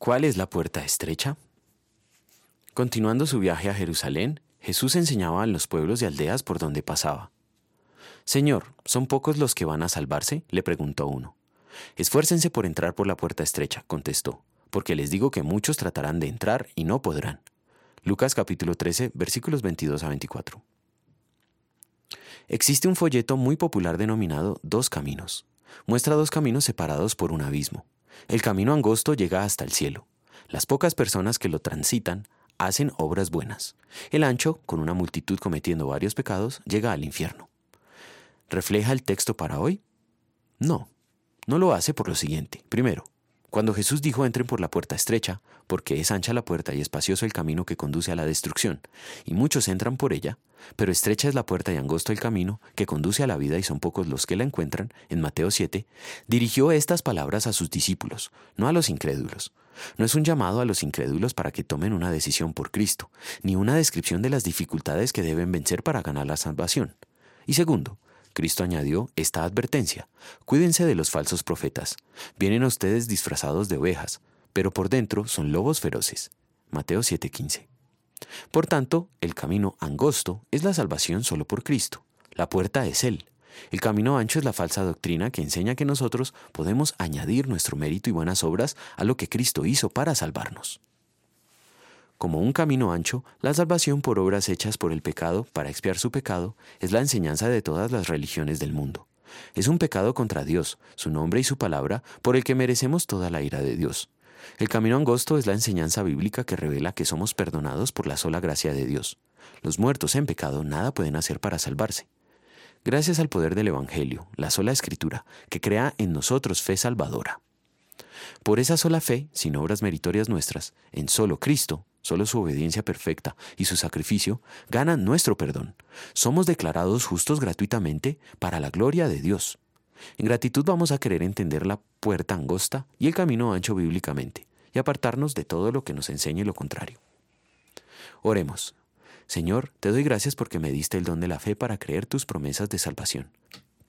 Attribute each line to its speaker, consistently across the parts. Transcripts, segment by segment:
Speaker 1: ¿Cuál es la puerta estrecha? Continuando su viaje a Jerusalén, Jesús enseñaba en los pueblos y aldeas por donde pasaba. Señor, ¿son pocos los que van a salvarse? le preguntó uno. Esfuércense por entrar por la puerta estrecha, contestó, porque les digo que muchos tratarán de entrar y no podrán. Lucas capítulo 13, versículos 22 a 24. Existe un folleto muy popular denominado Dos Caminos. Muestra dos caminos separados por un abismo. El camino angosto llega hasta el cielo. Las pocas personas que lo transitan hacen obras buenas. El ancho, con una multitud cometiendo varios pecados, llega al infierno. ¿Refleja el texto para hoy? No, no lo hace por lo siguiente. Primero, cuando Jesús dijo entren por la puerta estrecha, porque es ancha la puerta y espacioso el camino que conduce a la destrucción, y muchos entran por ella, pero estrecha es la puerta y angosto el camino que conduce a la vida y son pocos los que la encuentran, en Mateo 7, dirigió estas palabras a sus discípulos, no a los incrédulos. No es un llamado a los incrédulos para que tomen una decisión por Cristo, ni una descripción de las dificultades que deben vencer para ganar la salvación. Y segundo, Cristo añadió esta advertencia. Cuídense de los falsos profetas. Vienen a ustedes disfrazados de ovejas, pero por dentro son lobos feroces. Mateo 7:15. Por tanto, el camino angosto es la salvación solo por Cristo. La puerta es Él. El camino ancho es la falsa doctrina que enseña que nosotros podemos añadir nuestro mérito y buenas obras a lo que Cristo hizo para salvarnos. Como un camino ancho, la salvación por obras hechas por el pecado para expiar su pecado es la enseñanza de todas las religiones del mundo. Es un pecado contra Dios, su nombre y su palabra, por el que merecemos toda la ira de Dios. El camino angosto es la enseñanza bíblica que revela que somos perdonados por la sola gracia de Dios. Los muertos en pecado nada pueden hacer para salvarse. Gracias al poder del Evangelio, la sola escritura, que crea en nosotros fe salvadora. Por esa sola fe, sin obras meritorias nuestras, en solo Cristo, Solo su obediencia perfecta y su sacrificio ganan nuestro perdón. Somos declarados justos gratuitamente para la gloria de Dios. En gratitud vamos a querer entender la puerta angosta y el camino ancho bíblicamente y apartarnos de todo lo que nos enseñe lo contrario. Oremos. Señor, te doy gracias porque me diste el don de la fe para creer tus promesas de salvación.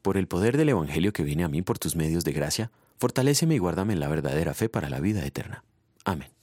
Speaker 1: Por el poder del Evangelio que viene a mí por tus medios de gracia, fortaléceme y guárdame en la verdadera fe para la vida eterna. Amén.